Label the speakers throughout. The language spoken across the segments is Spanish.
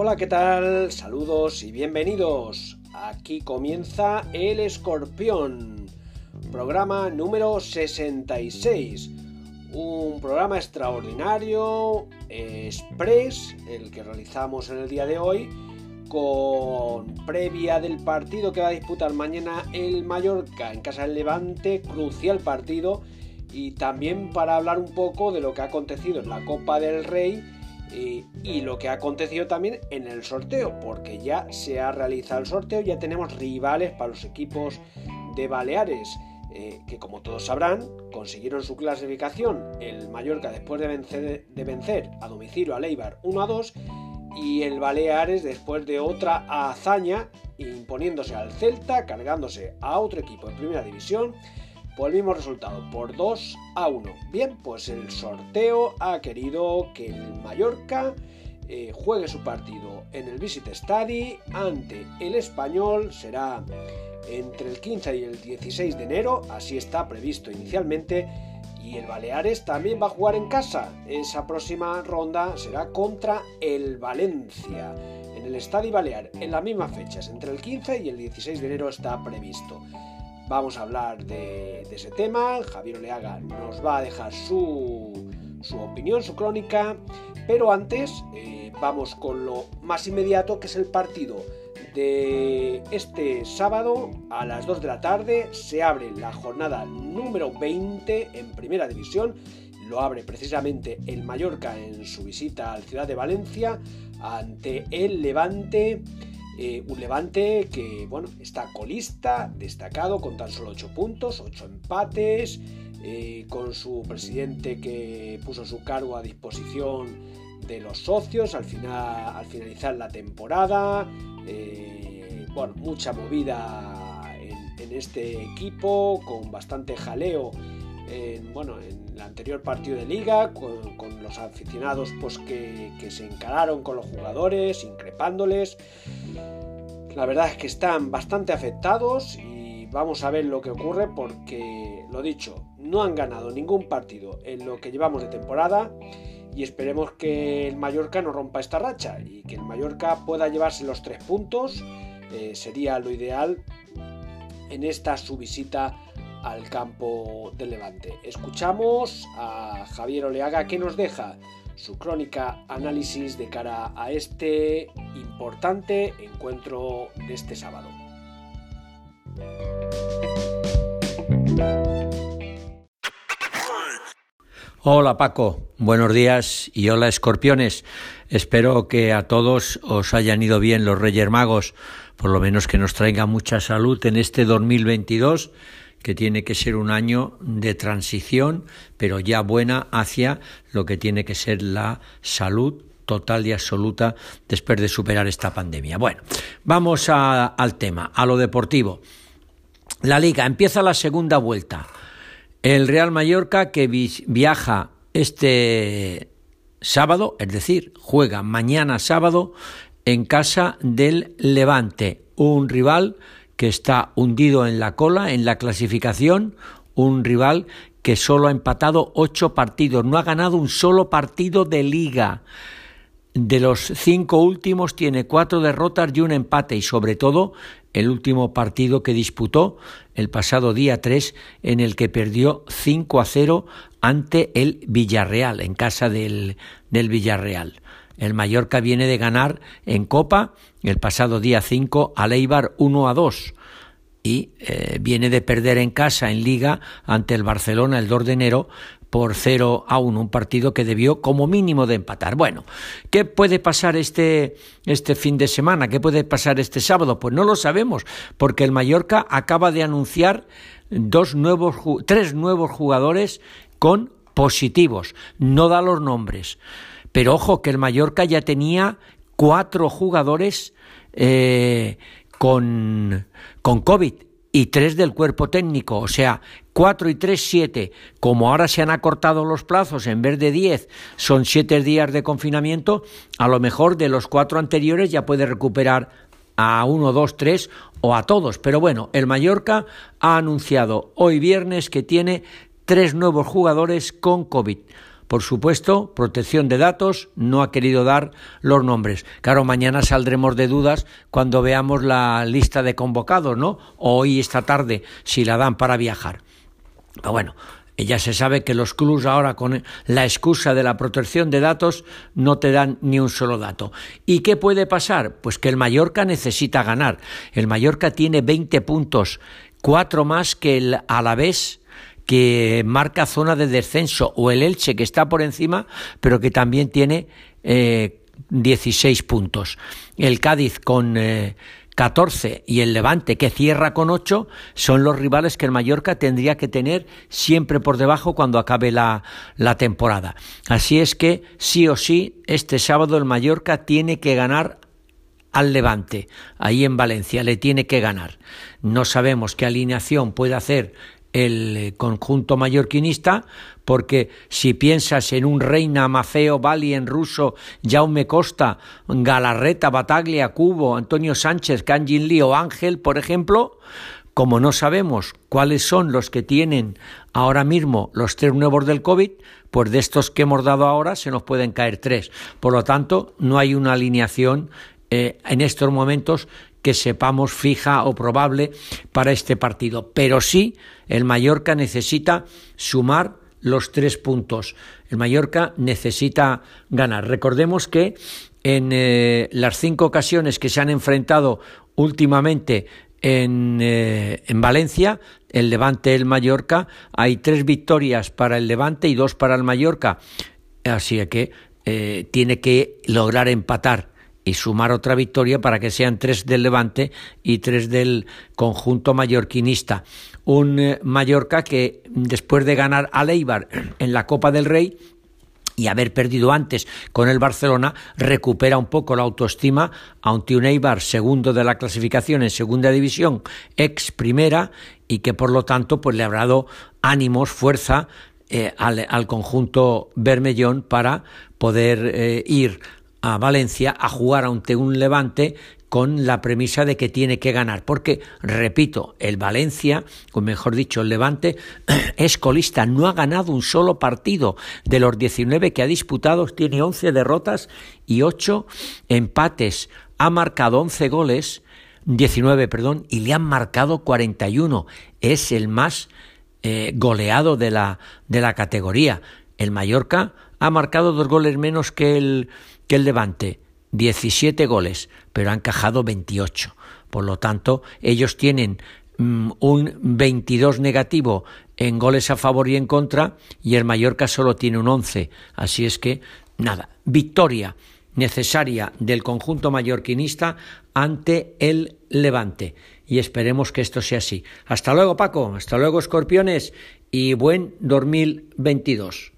Speaker 1: Hola, ¿qué tal? Saludos y bienvenidos. Aquí comienza El Escorpión, programa número 66. Un programa extraordinario, express, el que realizamos en el día de hoy, con previa del partido que va a disputar mañana el Mallorca en casa del Levante, crucial partido, y también para hablar un poco de lo que ha acontecido en la Copa del Rey y, lo que ha acontecido también en el sorteo, porque ya se ha realizado el sorteo, ya tenemos rivales para los equipos de Baleares, eh, que como todos sabrán, consiguieron su clasificación el Mallorca después de vencer, de vencer a domicilio a Leibar 1 a 2 y el Baleares después de otra hazaña imponiéndose al Celta, cargándose a otro equipo de primera división por el mismo resultado, por 2 a 1. Bien, pues el sorteo ha querido que el Mallorca eh, juegue su partido en el Visit Study ante el Español. Será entre el 15 y el 16 de enero, así está previsto inicialmente. Y el Baleares también va a jugar en casa. Esa próxima ronda será contra el Valencia en el Estadio Balear en las mismas fechas, entre el 15 y el 16 de enero está previsto. Vamos a hablar de, ese tema. Javier Oleaga nos va a dejar su, opinión, su crónica. Pero antes eh, vamos con lo más inmediato, que es el partido de este sábado a las 2 de la tarde. Se abre la jornada número 20 en Primera División. Lo abre precisamente el Mallorca en su visita al Ciudad de Valencia ante el Levante. Eh, un Levante que bueno, está colista, destacado, con tan solo 8 puntos, 8 empates, eh, con su presidente que puso su cargo a disposición de los socios al, final, al finalizar la temporada. Eh, bueno, mucha movida en, este equipo, con bastante jaleo en, bueno, en el anterior partido de liga, con, los aficionados pues, que, se encararon con los jugadores, increpándoles. La verdad es que están bastante afectados y vamos a ver lo que ocurre porque, lo dicho, no han ganado ningún partido en lo que llevamos de temporada y esperemos que el Mallorca no rompa esta racha y que el Mallorca pueda llevarse los tres puntos. Eh, sería lo ideal en esta su visita al campo del Levante. Escuchamos a Javier Oleaga que nos deja su crónica análisis de cara a este importante encuentro de este sábado.
Speaker 2: Hola Paco, buenos días y hola escorpiones. Espero que a todos os hayan ido bien los Reyes Magos, por lo menos que nos traiga mucha salud en este 2022 que tiene que ser un año de transición, pero ya buena hacia lo que tiene que ser la salud total y absoluta después de superar esta pandemia. Bueno, vamos al tema, a lo deportivo. La liga empieza la segunda vuelta. El Real Mallorca que viaja este sábado, es decir, juega mañana sábado en casa del Levante, un rival que está hundido en la cola, en la clasificación, un rival que solo ha empatado ocho partidos, no ha ganado un solo partido de liga. De los cinco últimos tiene cuatro derrotas y un empate y sobre todo el último partido que disputó el pasado día 3 en el que perdió 5 a 0 ante el Villarreal, en casa del, del Villarreal. El Mallorca viene de ganar en Copa el pasado día 5 a Leibar 1 a 2 y eh, viene de perder en casa en Liga ante el Barcelona el 2 de enero por 0 a 1, un partido que debió como mínimo de empatar. Bueno, ¿qué puede pasar este, este fin de semana? ¿Qué puede pasar este sábado? Pues no lo sabemos, porque el Mallorca acaba de anunciar dos nuevos, tres nuevos jugadores con positivos. No da los nombres. Pero ojo que el Mallorca ya tenía cuatro jugadores eh, con, con COVID y tres del cuerpo técnico, o sea, cuatro y tres, siete. Como ahora se han acortado los plazos, en vez de diez, son siete días de confinamiento, a lo mejor de los cuatro anteriores ya puede recuperar a uno, dos, tres o a todos. Pero bueno, el Mallorca ha anunciado hoy viernes que tiene tres nuevos jugadores con COVID. Por supuesto, protección de datos no ha querido dar los nombres. Claro, mañana saldremos de dudas cuando veamos la lista de convocados, ¿no? O hoy, esta tarde, si la dan para viajar. Pero bueno, ya se sabe que los clubs ahora con la excusa de la protección de datos no te dan ni un solo dato. ¿Y qué puede pasar? Pues que el Mallorca necesita ganar. El Mallorca tiene 20 puntos, cuatro más que el Alavés que marca zona de descenso o el Elche que está por encima pero que también tiene 16 eh, puntos. El Cádiz con eh, 14 y el Levante, que cierra con 8, son los rivales que el Mallorca tendría que tener siempre por debajo cuando acabe la, la temporada. Así es que, sí o sí, este sábado el Mallorca tiene que ganar al Levante, ahí en Valencia, le tiene que ganar. No sabemos qué alineación puede hacer el eh, conjunto mallorquinista, porque si piensas en un Reina, Mafeo, Bali en ruso, Jaume Costa, Galarreta, Bataglia, Cubo, Antonio Sánchez, Kanjin Lee o Ángel, por ejemplo, como no sabemos cuáles son los que tienen ahora mismo los tres nuevos del COVID, pues de estos que hemos dado ahora se nos pueden caer tres. Por lo tanto, no hay una alineación eh, en estos momentos que sepamos fija o probable para este partido. Pero sí, el Mallorca necesita sumar los tres puntos. El Mallorca necesita ganar. Recordemos que en eh, las cinco ocasiones que se han enfrentado últimamente en, eh, en, Valencia, el Levante, el Mallorca, hay tres victorias para el Levante y dos para el Mallorca. Así que eh, tiene que lograr empatar y sumar otra victoria para que sean tres del Levante y tres del conjunto mallorquinista. Un eh, Mallorca que después de ganar a Leibar en la Copa del Rey y haber perdido antes con el Barcelona, recupera un poco la autoestima ante un Eibar segundo de la clasificación en segunda división, ex primera, y que por lo tanto pues le habrá dado ánimos, fuerza eh, al, conjunto Bermellón para poder eh, ir a Valencia a jugar ante un Levante con la premisa de que tiene que ganar, porque, repito, el Valencia, o mejor dicho, el Levante, es colista, no ha ganado un solo partido. De los 19 que ha disputado, tiene 11 derrotas y 8 empates, ha marcado 11 goles, 19, perdón, y le han marcado 41, es el más eh, goleado de la, de la categoría. El Mallorca ha marcado dos goles menos que el, que el Levante, 17 goles, pero han encajado 28. Por lo tanto, ellos tienen mm, un 22 negativo en goles a favor y en contra y el Mallorca solo tiene un 11. Así es que, nada, victoria necesaria del conjunto mallorquinista ante el Levante. Y esperemos que esto sea así. Hasta luego, Paco. Hasta luego, escorpiones. Y buen 2022.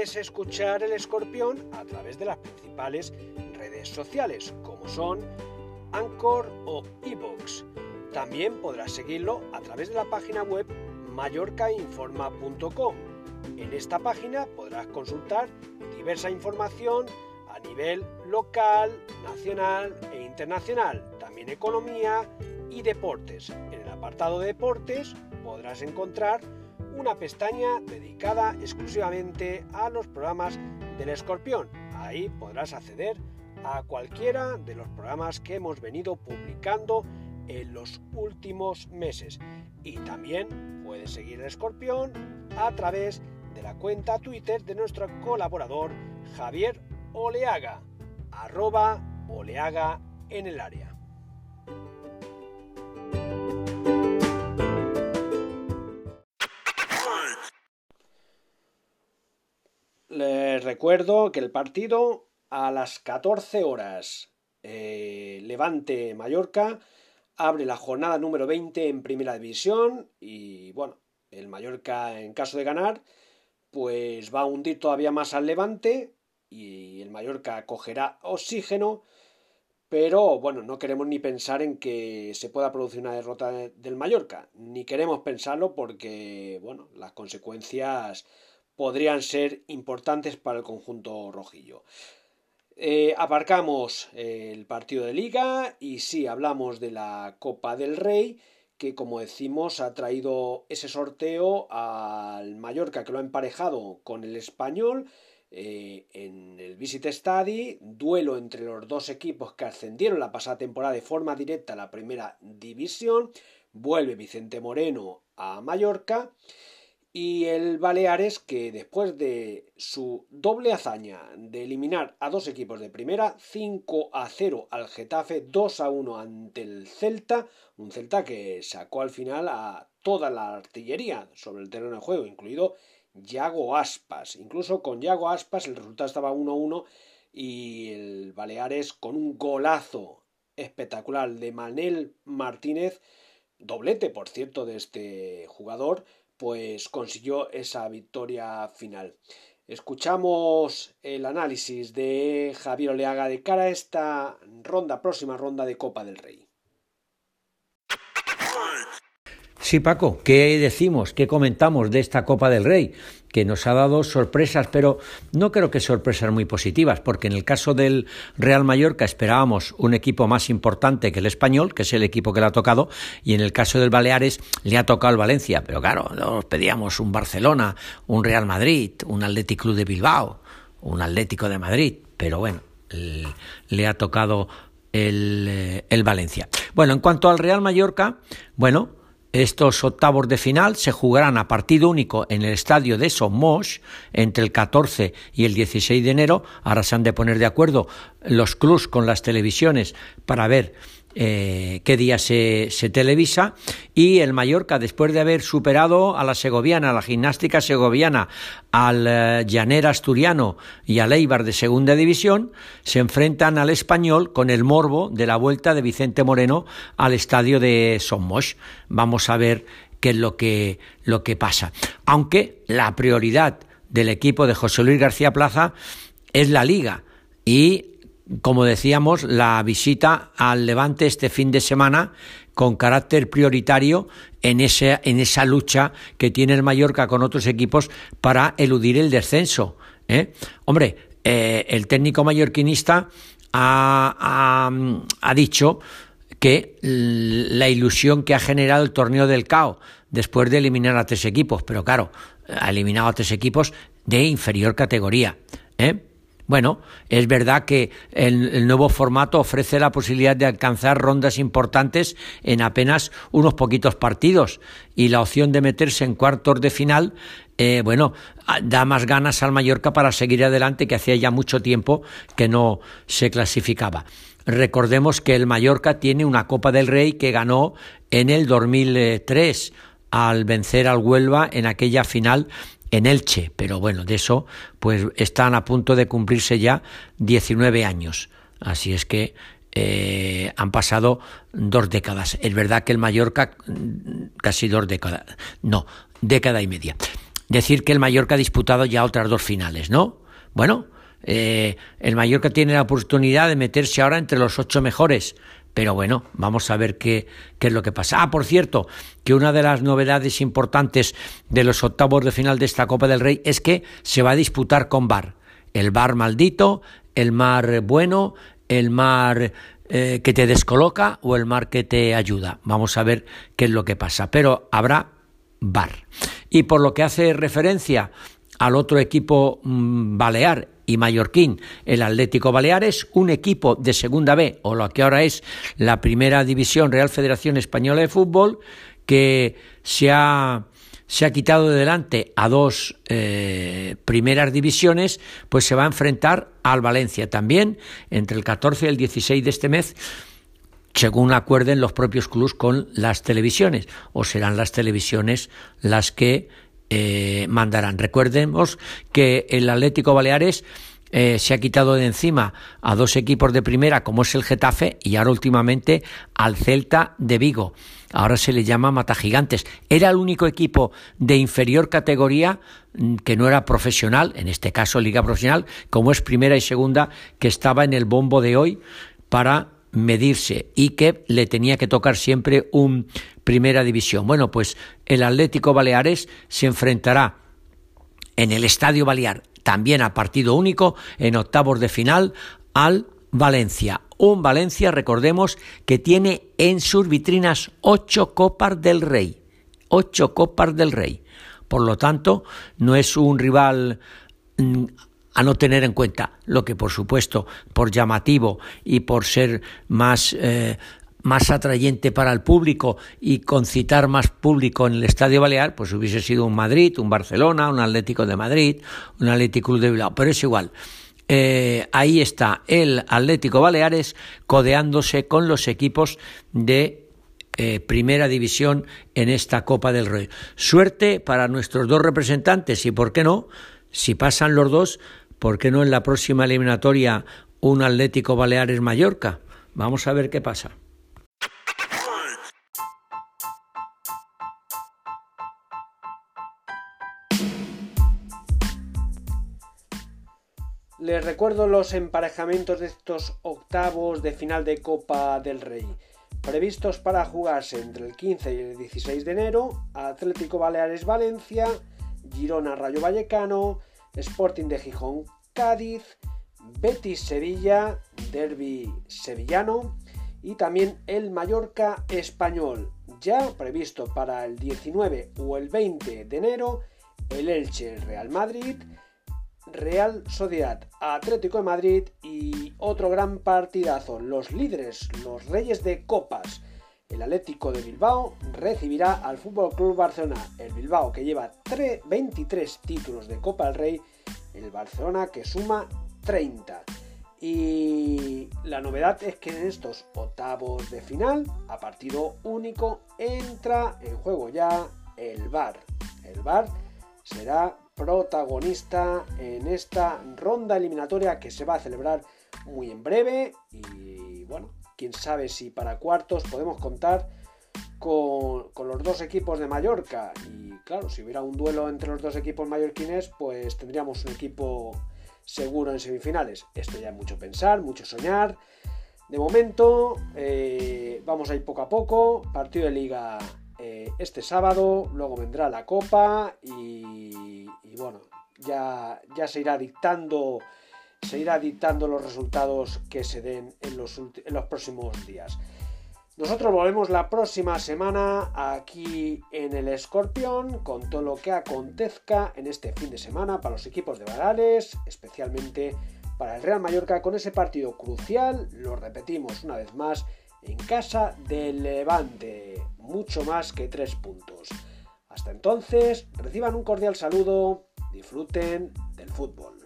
Speaker 1: Puedes escuchar el escorpión a través de las principales redes sociales, como son Anchor o Evox. También podrás seguirlo a través de la página web mallorcainforma.com. En esta página podrás consultar diversa información a nivel local, nacional e internacional, también economía y deportes. En el apartado de deportes podrás encontrar una pestaña dedicada exclusivamente a los programas del escorpión. Ahí podrás acceder a cualquiera de los programas que hemos venido publicando en los últimos meses. Y también puedes seguir el escorpión a través de la cuenta Twitter de nuestro colaborador Javier Oleaga, arroba Oleaga en el área. Recuerdo que el partido a las 14 horas eh, Levante Mallorca abre la jornada número 20 en Primera División y bueno, el Mallorca en caso de ganar pues va a hundir todavía más al Levante y el Mallorca cogerá oxígeno pero bueno, no queremos ni pensar en que se pueda producir una derrota del Mallorca, ni queremos pensarlo porque bueno, las consecuencias podrían ser importantes para el conjunto rojillo. Eh, aparcamos el partido de liga y sí, hablamos de la Copa del Rey, que como decimos ha traído ese sorteo al Mallorca que lo ha emparejado con el español eh, en el Visit Study, duelo entre los dos equipos que ascendieron la pasada temporada de forma directa a la primera división, vuelve Vicente Moreno a Mallorca y el Baleares que después de su doble hazaña de eliminar a dos equipos de primera, 5 a 0 al Getafe, 2 a 1 ante el Celta, un Celta que sacó al final a toda la artillería sobre el terreno de juego, incluido Yago Aspas. Incluso con Yago Aspas el resultado estaba 1 a 1 y el Baleares con un golazo espectacular de Manel Martínez, doblete por cierto de este jugador, pues consiguió esa victoria final. Escuchamos el análisis de Javier Oleaga de cara a esta ronda, próxima ronda de Copa del Rey.
Speaker 2: Sí, Paco, ¿qué decimos? ¿Qué comentamos de esta Copa del Rey? Que nos ha dado sorpresas, pero no creo que sorpresas muy positivas, porque en el caso del Real Mallorca esperábamos un equipo más importante que el español, que es el equipo que le ha tocado, y en el caso del Baleares le ha tocado el Valencia, pero claro, nos pedíamos un Barcelona, un Real Madrid, un Athletic Club de Bilbao, un Atlético de Madrid, pero bueno, le ha tocado eh, el Valencia. Bueno, en cuanto al Real Mallorca, bueno, estos octavos de final se jugarán a partido único en el estadio de Somos entre el 14 y el 16 de enero. Ahora se han de poner de acuerdo los clubs con las televisiones para ver eh, qué día se, televisa y el Mallorca después de haber superado a la segoviana, a la gimnástica segoviana, al eh, asturiano y al Eibar de segunda división, se enfrentan al español con el morbo de la vuelta de Vicente Moreno al estadio de Somos. Vamos a ver qué es lo que, lo que pasa. Aunque la prioridad del equipo de José Luis García Plaza es la liga y como decíamos, la visita al Levante este fin de semana con carácter prioritario en, ese, en esa lucha que tiene el Mallorca con otros equipos para eludir el descenso. ¿eh? Hombre, eh, el técnico mallorquinista ha, ha, dicho que la ilusión que ha generado el torneo del CAO después de eliminar a tres equipos, pero claro, ha eliminado a tres equipos de inferior categoría. ¿eh? Bueno, es verdad que el, nuevo formato ofrece la posibilidad de alcanzar rondas importantes en apenas unos poquitos partidos y la opción de meterse en cuartos de final, eh, bueno, da más ganas al Mallorca para seguir adelante que hacía ya mucho tiempo que no se clasificaba. Recordemos que el Mallorca tiene una Copa del Rey que ganó en el 2003 al vencer al Huelva en aquella final en Elche, pero bueno, de eso pues están a punto de cumplirse ya 19 años. Así es que eh, han pasado dos décadas. Es verdad que el Mallorca, mm, casi dos décadas, no, década y media. Decir que el Mallorca ha disputado ya otras dos finales, ¿no? Bueno, eh, el Mallorca tiene la oportunidad de meterse ahora entre los ocho mejores. Pero bueno, vamos a ver qué, es lo que pasa. Ah, por cierto, que una de las novedades importantes de los octavos de final de esta Copa del Rey es que se va a disputar con bar. El bar maldito, el mar bueno, el mar eh, que te descoloca o el mar que te ayuda. Vamos a ver qué es lo que pasa. Pero habrá bar. Y por lo que hace referencia al otro equipo mm, balear y mallorquín, el Atlético Baleares, un equipo de Segunda B, o lo que ahora es la Primera División Real Federación Española de Fútbol, que se ha, se ha quitado de delante a dos eh, primeras divisiones, pues se va a enfrentar al Valencia también entre el 14 y el 16 de este mes según acuerden los propios clubes con las televisiones, o serán las televisiones las que eh, mandarán. Recordemos que el Atlético Baleares eh, se ha quitado de encima a dos equipos de primera como es el Getafe y ahora últimamente al Celta de Vigo. Ahora se le llama Mata Gigantes. Era el único equipo de inferior categoría mm, que no era profesional, en este caso liga profesional, como es primera y segunda, que estaba en el bombo de hoy para medirse y que le tenía que tocar siempre un primera división. Bueno, pues el Atlético Baleares se enfrentará en el Estadio Balear también a partido único en octavos de final al Valencia. Un Valencia, recordemos, que tiene en sus vitrinas ocho Copas del Rey. Ocho Copas del Rey. Por lo tanto, no es un rival mm, a no tener en cuenta. Lo que, por supuesto, por llamativo y por ser más eh, más atrayente para el público y concitar más público en el Estadio Balear, pues hubiese sido un Madrid, un Barcelona, un Atlético de Madrid, un Atlético de Bilbao, pero es igual. Eh, ahí está el Atlético Baleares codeándose con los equipos de eh, primera división en esta Copa del Rey. Suerte para nuestros dos representantes y, ¿por qué no? Si pasan los dos, ¿por qué no en la próxima eliminatoria un Atlético Baleares Mallorca? Vamos a ver qué pasa.
Speaker 1: Les recuerdo los emparejamientos de estos octavos de final de Copa del Rey. Previstos para jugarse entre el 15 y el 16 de enero, Atlético Baleares Valencia, Girona Rayo Vallecano, Sporting de Gijón Cádiz, Betis Sevilla, Derby Sevillano y también el Mallorca Español. Ya previsto para el 19 o el 20 de enero, el Elche Real Madrid, Real Sociedad, Atlético de Madrid y otro gran partidazo. Los líderes, los reyes de copas. El Atlético de Bilbao recibirá al Fútbol Club Barcelona. El Bilbao que lleva 23 títulos de Copa del Rey. El Barcelona que suma 30. Y la novedad es que en estos octavos de final, a partido único, entra en juego ya el VAR. El VAR será protagonista en esta ronda eliminatoria que se va a celebrar muy en breve y bueno, quién sabe si para cuartos podemos contar con, los dos equipos de Mallorca y claro, si hubiera un duelo entre los dos equipos mallorquines pues tendríamos un equipo seguro en semifinales. Esto ya es mucho pensar, mucho soñar. De momento eh, vamos a ir poco a poco, partido de liga eh, este sábado, luego vendrá la Copa y, bueno, ya, ya se irá dictando se irá dictando los resultados que se den en los, próximos días. Nosotros volvemos la próxima semana aquí en el Escorpión con todo lo que acontezca en este fin de semana para los equipos de Baleares, especialmente para el Real Mallorca con ese partido crucial, lo repetimos una vez más, en casa del Levante mucho más que tres puntos. Hasta entonces, reciban un cordial saludo, disfruten del fútbol.